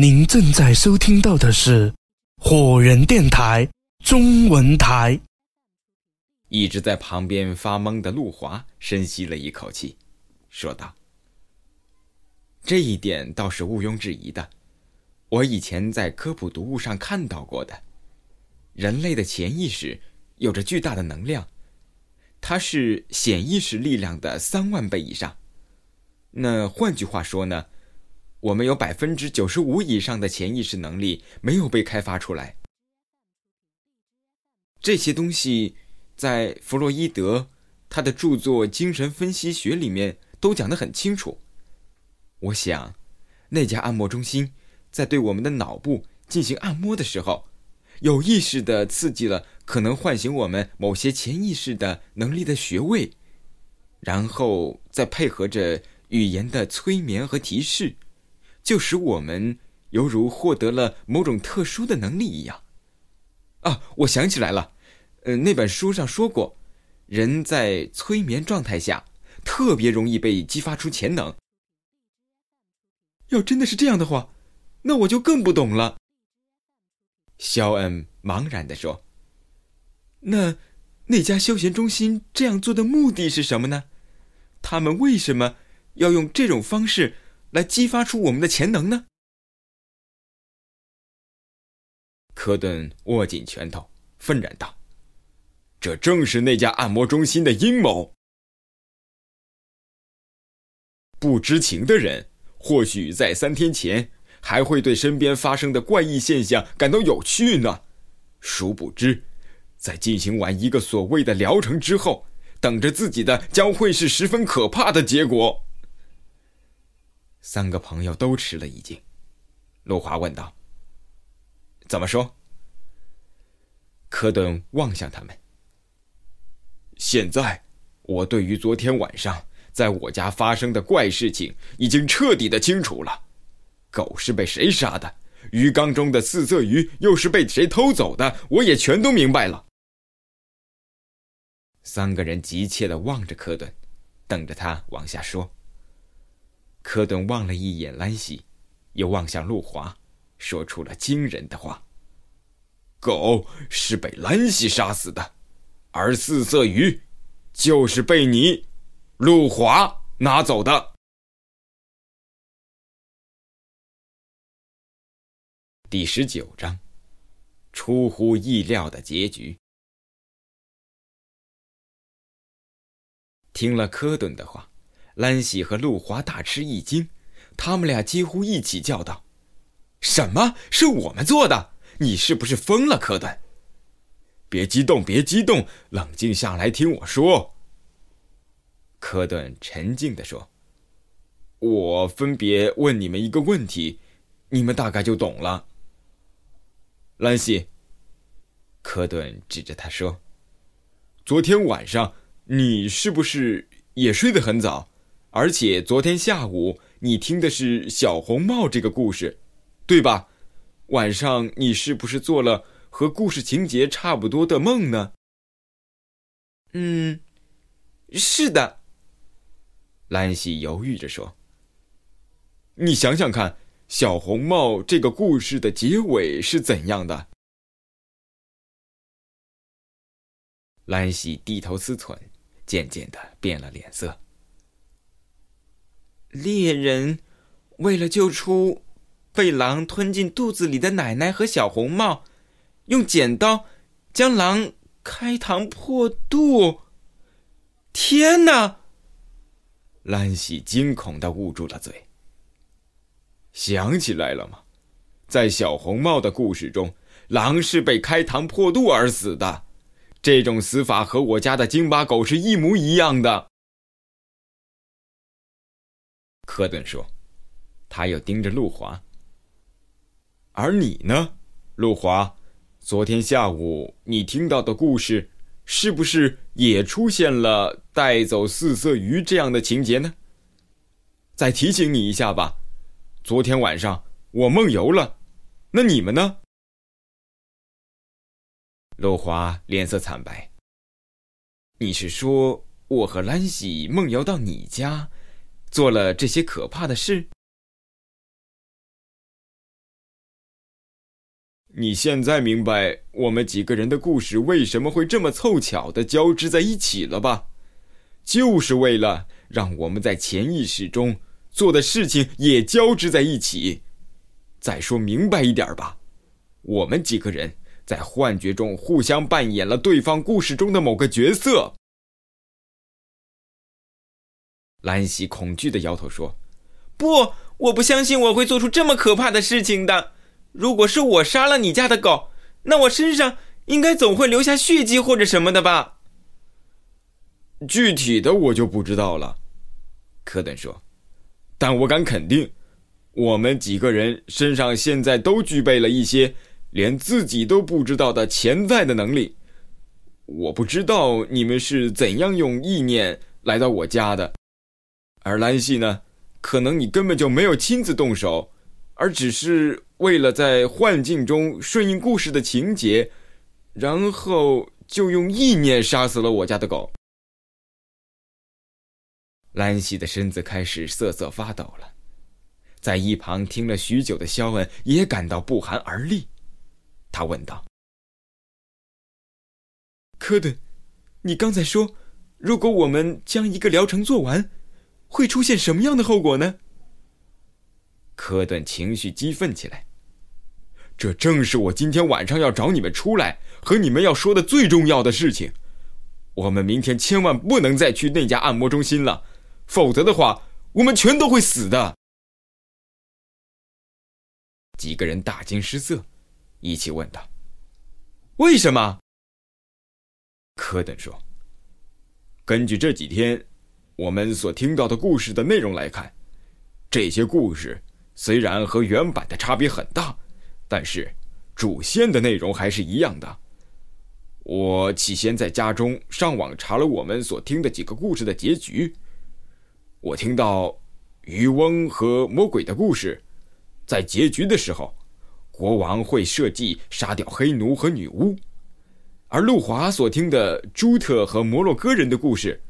您正在收听到的是火人电台中文台。一直在旁边发懵的陆华深吸了一口气，说道：“这一点倒是毋庸置疑的，我以前在科普读物上看到过的。人类的潜意识有着巨大的能量，它是显意识力量的三万倍以上。那换句话说呢？”我们有百分之九十五以上的潜意识能力没有被开发出来。这些东西在弗洛伊德他的著作《精神分析学》里面都讲得很清楚。我想，那家按摩中心在对我们的脑部进行按摩的时候，有意识的刺激了可能唤醒我们某些潜意识的能力的穴位，然后再配合着语言的催眠和提示。就使我们犹如获得了某种特殊的能力一样。啊，我想起来了，呃，那本书上说过，人在催眠状态下特别容易被激发出潜能。要真的是这样的话，那我就更不懂了。肖恩茫然地说：“那那家休闲中心这样做的目的是什么呢？他们为什么要用这种方式？”来激发出我们的潜能呢？科顿握紧拳头，愤然道：“这正是那家按摩中心的阴谋。不知情的人，或许在三天前还会对身边发生的怪异现象感到有趣呢。殊不知，在进行完一个所谓的疗程之后，等着自己的将会是十分可怕的结果。”三个朋友都吃了一惊，陆华问道：“怎么说？”科顿望向他们。现在，我对于昨天晚上在我家发生的怪事情已经彻底的清楚了。狗是被谁杀的？鱼缸中的四色鱼又是被谁偷走的？我也全都明白了。三个人急切的望着科顿，等着他往下说。科顿望了一眼兰西，又望向陆华，说出了惊人的话：“狗是被兰西杀死的，而四色鱼，就是被你，陆华拿走的。”第十九章，出乎意料的结局。听了科顿的话。兰喜和陆华大吃一惊，他们俩几乎一起叫道：“什么是我们做的？你是不是疯了，科顿？”别激动，别激动，冷静下来听我说。”科顿沉静地说：“我分别问你们一个问题，你们大概就懂了。”兰西，科顿指着他说：“昨天晚上你是不是也睡得很早？”而且昨天下午你听的是小红帽这个故事，对吧？晚上你是不是做了和故事情节差不多的梦呢？嗯，是的。兰西犹豫着说：“你想想看，小红帽这个故事的结尾是怎样的？”兰西低头思忖，渐渐的变了脸色。猎人为了救出被狼吞进肚子里的奶奶和小红帽，用剪刀将狼开膛破肚。天哪！兰喜惊恐的捂住了嘴。想起来了吗？在小红帽的故事中，狼是被开膛破肚而死的。这种死法和我家的京巴狗是一模一样的。科顿说：“他又盯着陆华。而你呢，陆华？昨天下午你听到的故事，是不是也出现了带走四色鱼这样的情节呢？再提醒你一下吧，昨天晚上我梦游了，那你们呢？”陆华脸色惨白。你是说我和兰喜梦游到你家？做了这些可怕的事。你现在明白我们几个人的故事为什么会这么凑巧的交织在一起了吧？就是为了让我们在潜意识中做的事情也交织在一起。再说明白一点吧，我们几个人在幻觉中互相扮演了对方故事中的某个角色。兰西恐惧的摇头说：“不，我不相信我会做出这么可怕的事情的。如果是我杀了你家的狗，那我身上应该总会留下血迹或者什么的吧？”具体的我就不知道了，科顿说，但我敢肯定，我们几个人身上现在都具备了一些连自己都不知道的潜在的能力。我不知道你们是怎样用意念来到我家的，而兰西呢，可能你根本就没有亲自动手，而只是为了在幻境中顺应故事的情节，然后就用意念杀死了我家的狗。兰西的身子开始瑟瑟发抖了，在一旁听了许久的肖恩也感到不寒而栗。他问道：“科顿，你刚才说，如果我们将一个疗程做完，会出现什么样的后果呢？”科顿情绪激愤起来：“这正是我今天晚上要找你们出来和你们要说的最重要的事情。我们明天千万不能再去那家按摩中心了。”否则的话，我们全都会死的。几个人大惊失色，一起问道：“为什么？”科顿说：“根据这几天我们所听到的故事的内容来看，这些故事虽然和原版的差别很大，但是主线的内容还是一样的。我起先在家中上网查了我们所听的几个故事的结局。”我听到渔翁和魔鬼的故事，在结局的时候，国王会设计杀掉黑奴和女巫；而路华所听的朱特和摩洛哥人的故事，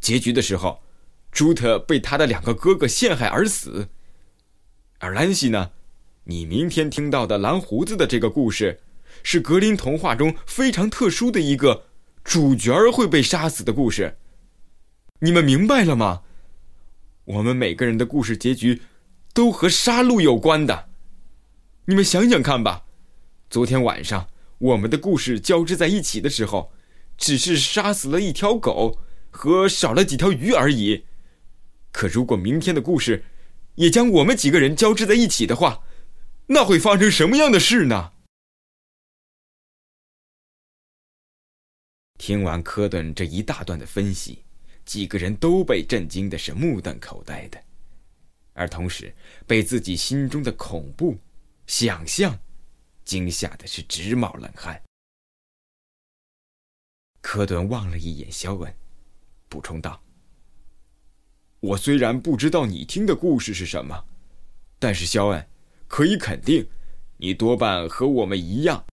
结局的时候，朱特被他的两个哥哥陷害而死；而兰西呢，你明天听到的蓝胡子的这个故事，是格林童话中非常特殊的一个主角会被杀死的故事。你们明白了吗？我们每个人的故事结局，都和杀戮有关的。你们想想看吧，昨天晚上我们的故事交织在一起的时候，只是杀死了一条狗和少了几条鱼而已。可如果明天的故事，也将我们几个人交织在一起的话，那会发生什么样的事呢？听完科顿这一大段的分析。几个人都被震惊的是目瞪口呆的，而同时被自己心中的恐怖想象惊吓的是直冒冷汗。科顿望了一眼肖恩，补充道：“我虽然不知道你听的故事是什么，但是肖恩可以肯定，你多半和我们一样，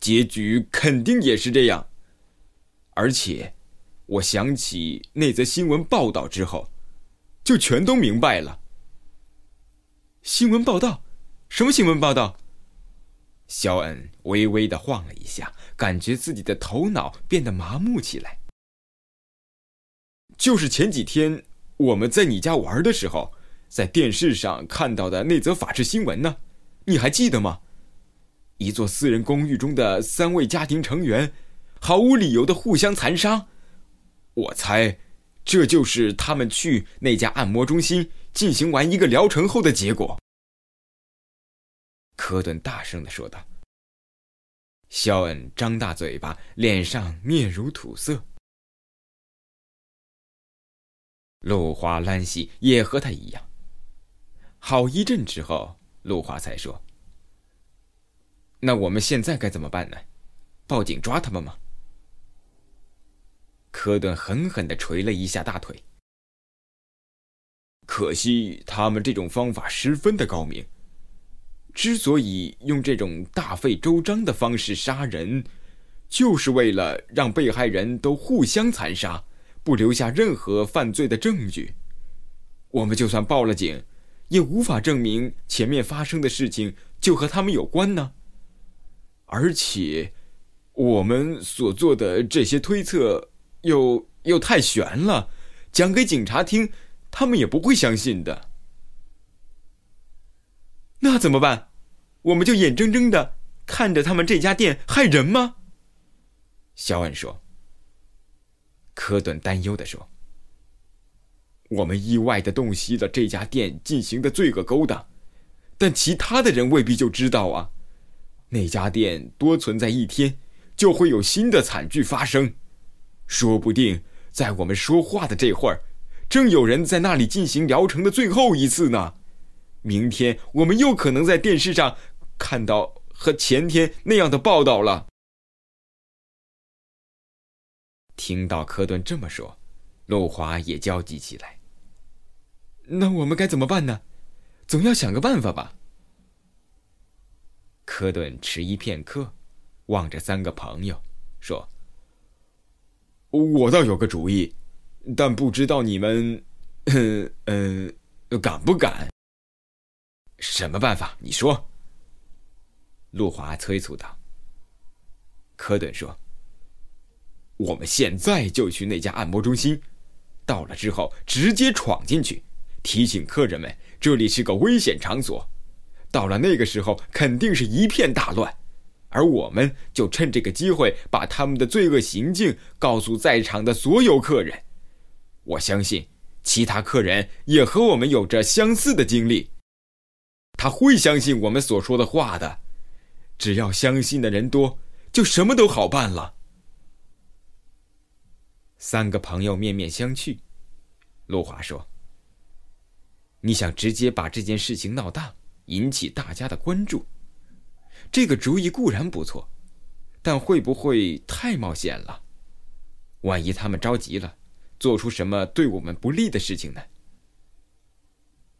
结局肯定也是这样，而且。”我想起那则新闻报道之后，就全都明白了。新闻报道？什么新闻报道？肖恩微微的晃了一下，感觉自己的头脑变得麻木起来。就是前几天我们在你家玩的时候，在电视上看到的那则法制新闻呢？你还记得吗？一座私人公寓中的三位家庭成员，毫无理由的互相残杀。我猜，这就是他们去那家按摩中心进行完一个疗程后的结果。”科顿大声的说道。肖恩张大嘴巴，脸上面如土色。陆华、兰西也和他一样。好一阵之后，陆华才说：“那我们现在该怎么办呢？报警抓他们吗？”科顿狠狠的捶了一下大腿。可惜他们这种方法十分的高明。之所以用这种大费周章的方式杀人，就是为了让被害人都互相残杀，不留下任何犯罪的证据。我们就算报了警，也无法证明前面发生的事情就和他们有关呢。而且，我们所做的这些推测又又太悬了，讲给警察听，他们也不会相信的。那怎么办？我们就眼睁睁的看着他们这家店害人吗？肖恩说。科顿担忧的说：“我们意外的洞悉了这家店进行的罪恶勾当，但其他的人未必就知道啊。那家店多存在一天，就会有新的惨剧发生。说不定在我们说话的这会儿，正有人在那里进行疗程的最后一次呢。明天我们又可能在电视上看到和前天那样的报道了。”听到科顿这么说，路华也焦急起来。那我们该怎么办呢？总要想个办法吧。科顿迟疑片刻，望着三个朋友，说：“我倒有个主意，但不知道你们，嗯 嗯，敢不敢？什么办法？你说。”路华催促道。科顿说。我们现在就去那家按摩中心，到了之后直接闯进去，提醒客人们这里是个危险场所。到了那个时候，肯定是一片大乱，而我们就趁这个机会把他们的罪恶行径告诉在场的所有客人。我相信其他客人也和我们有着相似的经历，他会相信我们所说的话的。只要相信的人多，就什么都好办了。三个朋友面面相觑。陆华说：“你想直接把这件事情闹大，引起大家的关注？这个主意固然不错，但会不会太冒险了？万一他们着急了，做出什么对我们不利的事情呢？”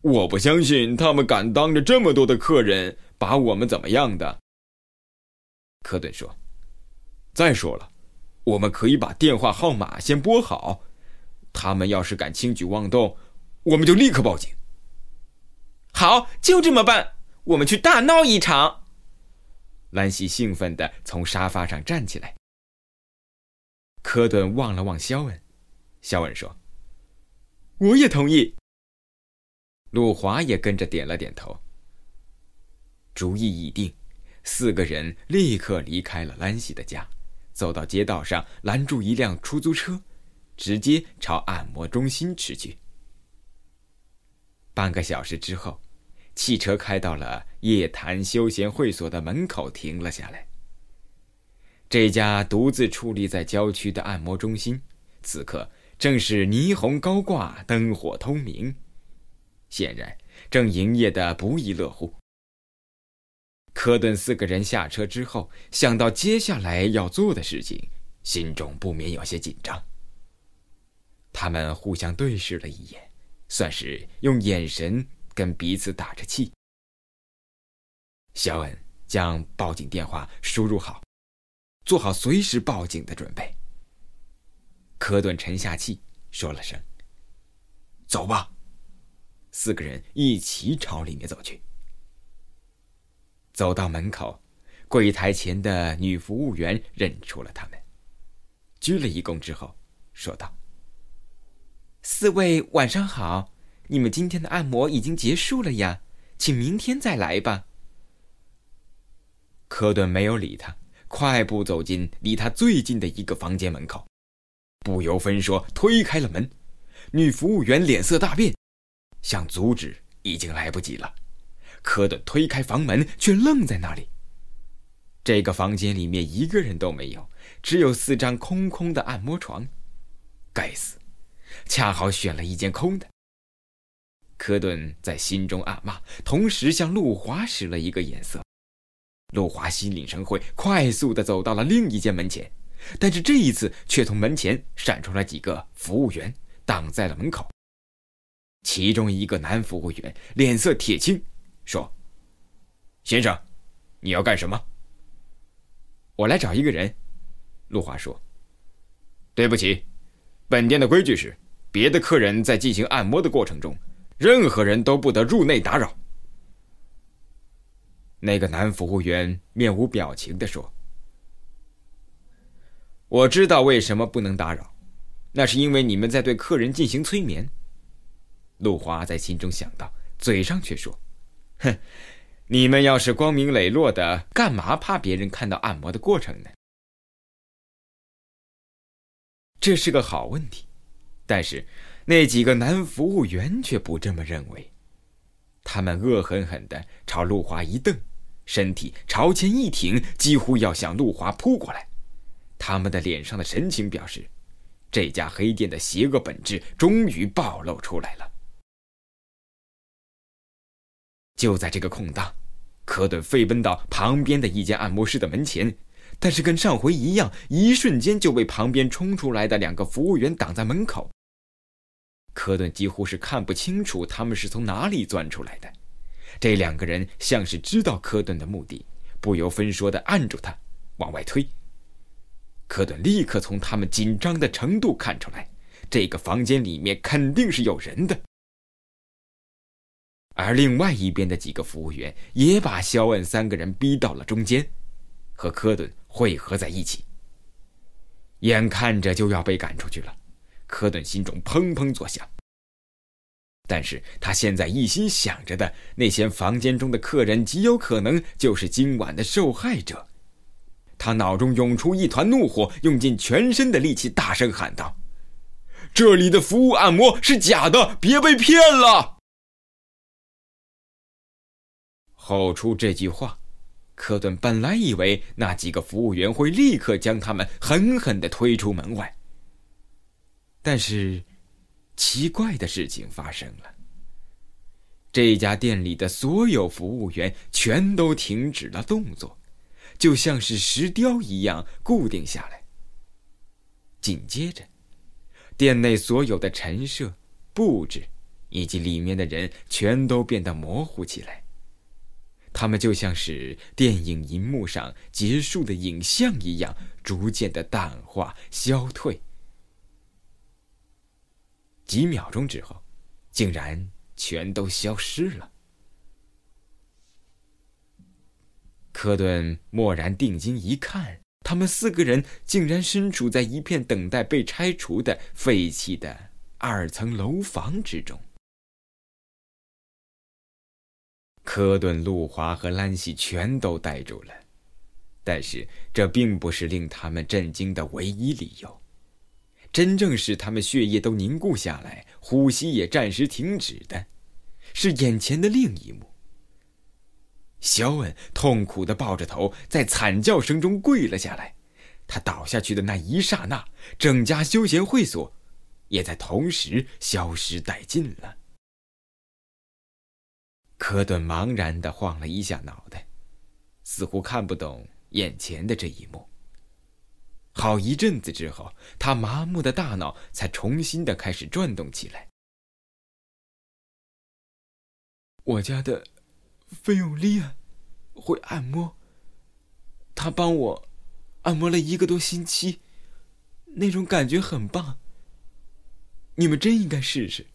我不相信他们敢当着这么多的客人把我们怎么样的。科顿说：“再说了。”我们可以把电话号码先拨好，他们要是敢轻举妄动，我们就立刻报警。好，就这么办。我们去大闹一场。兰西兴奋地从沙发上站起来。科顿望了望肖恩，肖恩说：“我也同意。”鲁华也跟着点了点头。主意已定，四个人立刻离开了兰西的家。走到街道上，拦住一辆出租车，直接朝按摩中心驰去。半个小时之后，汽车开到了夜谈休闲会所的门口，停了下来。这家独自矗立在郊区的按摩中心，此刻正是霓虹高挂，灯火通明，显然正营业的不亦乐乎。科顿四个人下车之后，想到接下来要做的事情，心中不免有些紧张。他们互相对视了一眼，算是用眼神跟彼此打着气。肖恩将报警电话输入好，做好随时报警的准备。科顿沉下气，说了声：“走吧。”四个人一起朝里面走去。走到门口，柜台前的女服务员认出了他们，鞠了一躬之后，说道：“四位晚上好，你们今天的按摩已经结束了呀，请明天再来吧。”科顿没有理他，快步走进离他最近的一个房间门口，不由分说推开了门。女服务员脸色大变，想阻止已经来不及了。科顿推开房门，却愣在那里。这个房间里面一个人都没有，只有四张空空的按摩床。该死，恰好选了一间空的。科顿在心中暗骂，同时向陆华使了一个眼色。陆华心领神会，快速的走到了另一间门前，但是这一次却从门前闪出来几个服务员，挡在了门口。其中一个男服务员脸色铁青。说：“先生，你要干什么？”我来找一个人。陆华说：“对不起，本店的规矩是，别的客人在进行按摩的过程中，任何人都不得入内打扰。”那个男服务员面无表情地说：“我知道为什么不能打扰，那是因为你们在对客人进行催眠。”陆华在心中想到，嘴上却说：“哼，你们要是光明磊落的，干嘛怕别人看到按摩的过程呢？”这是个好问题，但是那几个男服务员却不这么认为。他们恶狠狠地朝陆华一瞪，身体朝前一挺，几乎要向陆华扑过来。他们的脸上的神情表示，这家黑店的邪恶本质终于暴露出来了。就在这个空档，科顿飞奔到旁边的一间按摩室的门前，但是跟上回一样，一瞬间就被旁边冲出来的两个服务员挡在门口。科顿几乎是看不清楚他们是从哪里钻出来的。这两个人像是知道科顿的目的，不由分说的按住他，往外推。科顿立刻从他们紧张的程度看出来，这个房间里面肯定是有人的。而另外一边的几个服务员也把肖恩三个人逼到了中间，和科顿汇合在一起。眼看着就要被赶出去了，科顿心中砰砰作响。但是他现在一心想着的那些房间中的客人，极有可能就是今晚的受害者。他脑中涌出一团怒火，用尽全身的力气大声喊道：“这里的服务按摩是假的，别被骗了！”吼出这句话，科顿本来以为那几个服务员会立刻将他们狠狠的推出门外。但是，奇怪的事情发生了。这家店里的所有服务员全都停止了动作，就像是石雕一样固定下来。紧接着，店内所有的陈设、布置，以及里面的人全都变得模糊起来。他们就像是电影银幕上结束的影像一样，逐渐的淡化、消退。几秒钟之后，竟然全都消失了。科顿蓦然定睛一看，他们四个人竟然身处在一片等待被拆除的废弃的二层楼房之中。科顿、路华和兰西全都呆住了，但是这并不是令他们震惊的唯一理由。真正使他们血液都凝固下来，呼吸也暂时停止的，是眼前的另一幕。肖恩痛苦的抱着头，在惨叫声中跪了下来。他倒下去的那一刹那，整家休闲会所也在同时消失殆尽了。科顿茫然的晃了一下脑袋，似乎看不懂眼前的这一幕。好一阵子之后，他麻木的大脑才重新的开始转动起来。我家的费永利安会按摩，他帮我按摩了一个多星期，那种感觉很棒。你们真应该试试。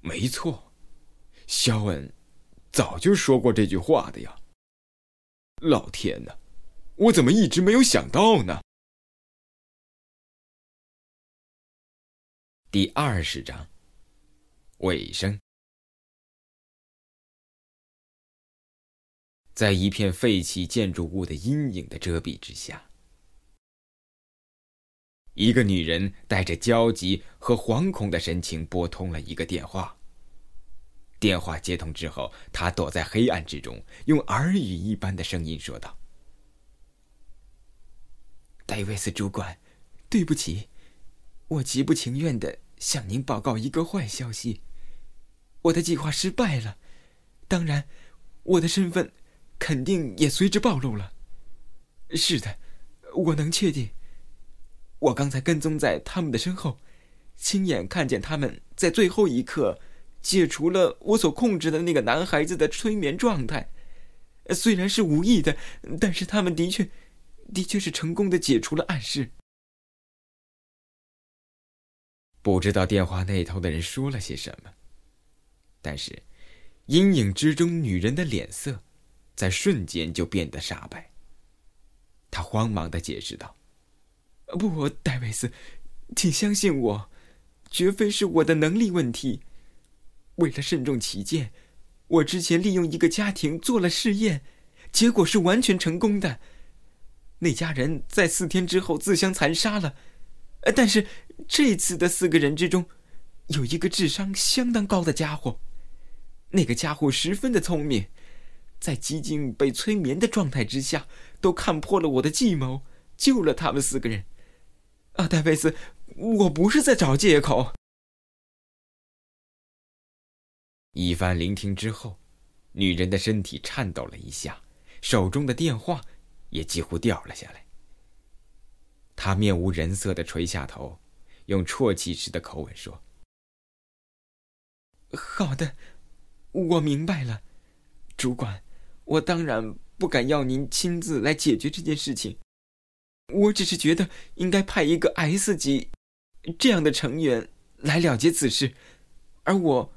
没错，肖恩早就说过这句话的呀。老天呐，我怎么一直没有想到呢？第二十章尾声，在一片废弃建筑物的阴影的遮蔽之下。一个女人带着焦急和惶恐的神情拨通了一个电话。电话接通之后，她躲在黑暗之中，用耳语一般的声音说道：“戴维斯主管，对不起，我极不情愿的向您报告一个坏消息，我的计划失败了，当然，我的身份肯定也随之暴露了。是的，我能确定。”我刚才跟踪在他们的身后，亲眼看见他们在最后一刻解除了我所控制的那个男孩子的催眠状态。虽然是无意的，但是他们的确，的确是成功的解除了暗示。不知道电话那头的人说了些什么，但是阴影之中女人的脸色，在瞬间就变得煞白。他慌忙的解释道：“不，戴维斯，请相信我，绝非是我的能力问题。为了慎重起见，我之前利用一个家庭做了试验，结果是完全成功的。那家人在四天之后自相残杀了。但是这次的四个人之中，有一个智商相当高的家伙。那个家伙十分的聪明。”在几近被催眠的状态之下，都看破了我的计谋，救了他们四个人。啊，戴维斯，我不是在找借口。一番聆听之后，女人的身体颤抖了一下，手中的电话也几乎掉了下来。她面无人色的垂下头，用啜泣时的口吻说：“好的，我明白了，主管。”我当然不敢要您亲自来解决这件事情，我只是觉得应该派一个 S 级这样的成员来了结此事，而我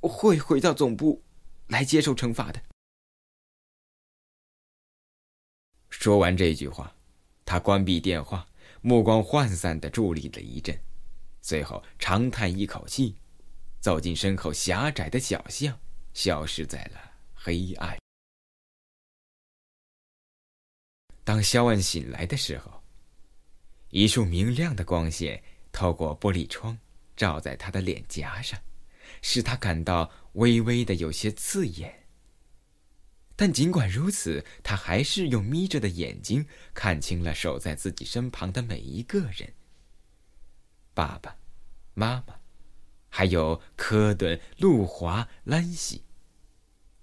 会回到总部来接受惩罚的。说完这句话，他关闭电话，目光涣散的伫立了一阵，随后长叹一口气，走进身后狭窄的小巷，消失在了。黑暗。当肖恩醒来的时候，一束明亮的光线透过玻璃窗，照在他的脸颊上，使他感到微微的有些刺眼。但尽管如此，他还是用眯着的眼睛看清了守在自己身旁的每一个人：爸爸妈妈，还有科顿、路华、兰西。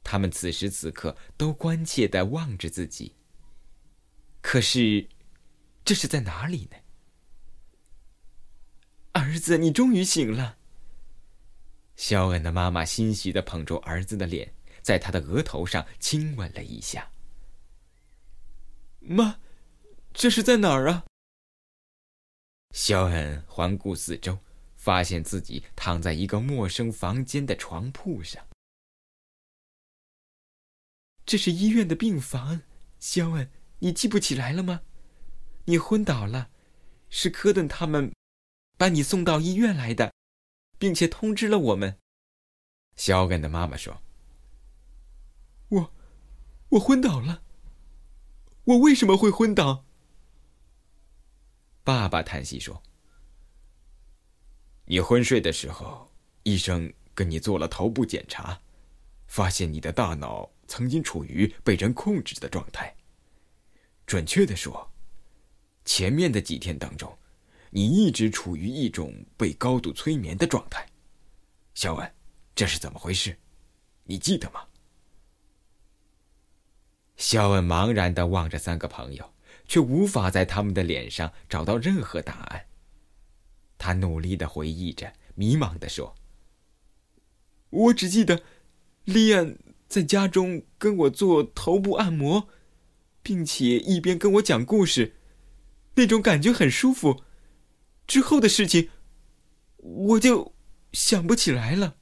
他们此时此刻都关切的望着自己。可是，这是在哪里呢？儿子，你终于醒了。肖恩的妈妈欣喜的捧住儿子的脸，在他的额头上亲吻了一下。妈，这是在哪儿啊？肖恩环顾四周，发现自己躺在一个陌生房间的床铺上。这是医院的病房，肖恩，你记不起来了吗？你昏倒了，是科顿他们把你送到医院来的，并且通知了我们。肖恩的妈妈说：“我，我昏倒了。我为什么会昏倒？”爸爸叹息说：“你昏睡的时候，医生跟你做了头部检查，发现你的大脑。”曾经处于被人控制的状态。准确的说，前面的几天当中，你一直处于一种被高度催眠的状态。小恩，这是怎么回事？你记得吗？肖恩茫然的望着三个朋友，却无法在他们的脸上找到任何答案。他努力的回忆着，迷茫的说：“我只记得，利安。”在家中跟我做头部按摩，并且一边跟我讲故事，那种感觉很舒服。之后的事情，我就想不起来了。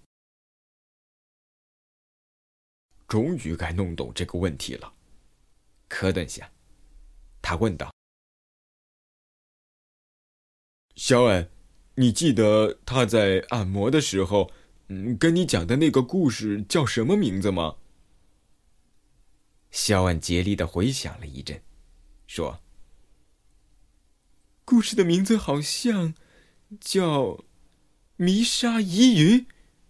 终于该弄懂这个问题了，科顿想，他问道：“肖恩，你记得他在按摩的时候？”嗯，跟你讲的那个故事叫什么名字吗？肖恩竭力的回想了一阵，说：“故事的名字好像叫《迷沙疑云》。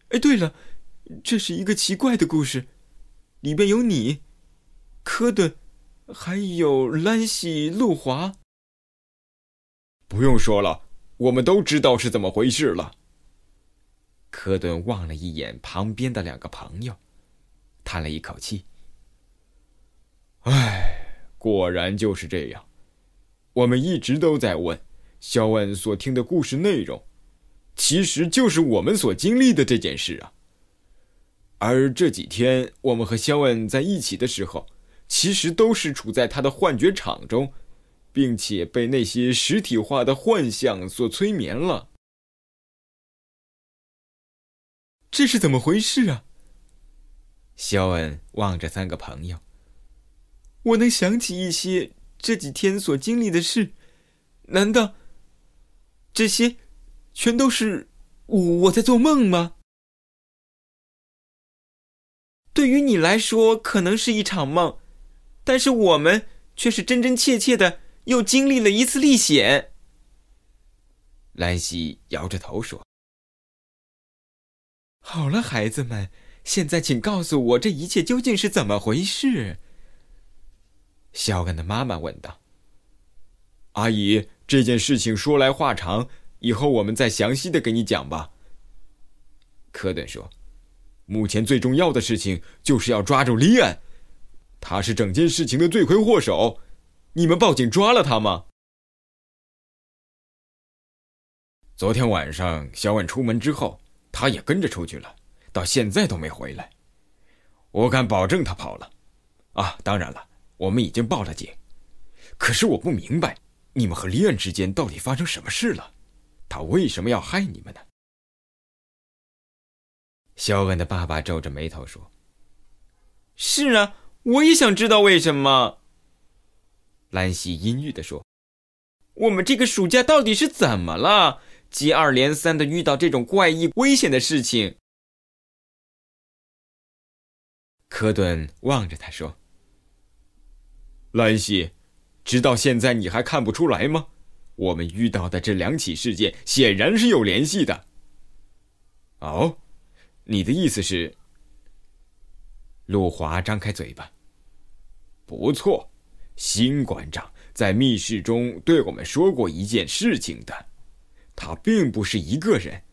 哎，对了，这是一个奇怪的故事，里边有你、科顿，还有兰西、路华。不用说了，我们都知道是怎么回事了。”科顿望了一眼旁边的两个朋友，叹了一口气：“唉，果然就是这样。我们一直都在问，肖恩所听的故事内容，其实就是我们所经历的这件事啊。而这几天我们和肖恩在一起的时候，其实都是处在他的幻觉场中，并且被那些实体化的幻象所催眠了。”这是怎么回事啊？肖恩望着三个朋友。我能想起一些这几天所经历的事，难道这些全都是我我在做梦吗？对于你来说，可能是一场梦，但是我们却是真真切切的又经历了一次历险。兰西摇着头说：“好了，孩子们，现在请告诉我这一切究竟是怎么回事。”肖恩的妈妈问道：“阿姨，这件事情说来话长，以后我们再详细的给你讲吧。”科顿说。目前最重要的事情就是要抓住利安，他是整件事情的罪魁祸首。你们报警抓了他吗？昨天晚上小婉出门之后，他也跟着出去了，到现在都没回来。我敢保证他跑了。啊，当然了，我们已经报了警。可是我不明白，你们和利安之间到底发生什么事了？他为什么要害你们呢？肖恩的爸爸皱着眉头说：“是啊，我也想知道为什么。”兰西阴郁的说：“我们这个暑假到底是怎么了？接二连三的遇到这种怪异、危险的事情。”科顿望着他说：“兰西，直到现在你还看不出来吗？我们遇到的这两起事件显然是有联系的。”哦。你的意思是？陆华张开嘴巴。不错，新馆长在密室中对我们说过一件事情的。他并不是一个人，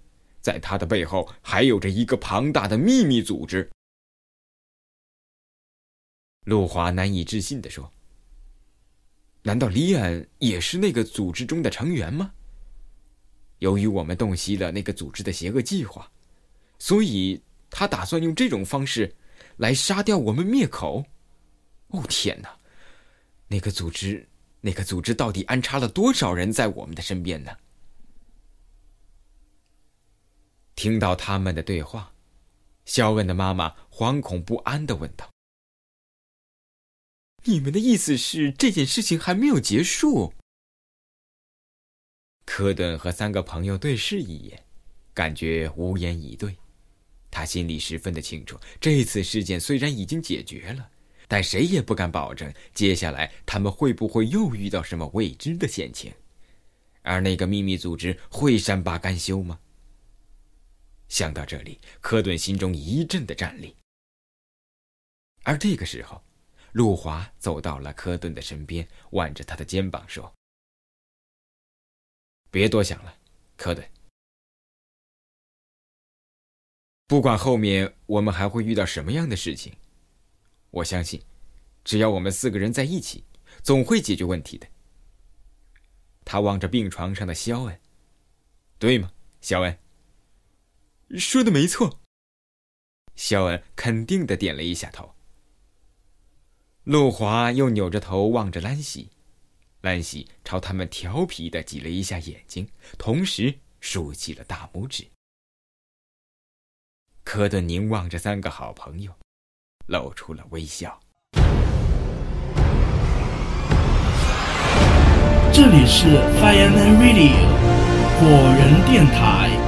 在他的背后还有着一个庞大的秘密组织。陆华难以置信的说：“难道李安也是那个组织中的成员吗？由于我们洞悉了那个组织的邪恶计划。”所以，他打算用这种方式，来杀掉我们灭口。哦天哪！那个组织，那个组织到底安插了多少人在我们的身边呢？听到他们的对话，肖恩的妈妈惶恐不安的问道：“你们的意思是这件事情还没有结束？”科顿和三个朋友对视一眼，感觉无言以对。他心里十分的清楚，这次事件虽然已经解决了，但谁也不敢保证接下来他们会不会又遇到什么未知的险情，而那个秘密组织会善罢甘休吗？想到这里，科顿心中一阵的战栗。而这个时候，陆华走到了科顿的身边，挽着他的肩膀说：“别多想了，科顿。”不管后面我们还会遇到什么样的事情，我相信，只要我们四个人在一起，总会解决问题的。他望着病床上的肖恩，对吗，肖恩？说的没错。肖恩肯定的点了一下头。陆华又扭着头望着兰西，兰西朝他们调皮的挤了一下眼睛，同时竖起了大拇指。科顿凝望着三个好朋友，露出了微笑。这里是 Fireman Radio 火人电台。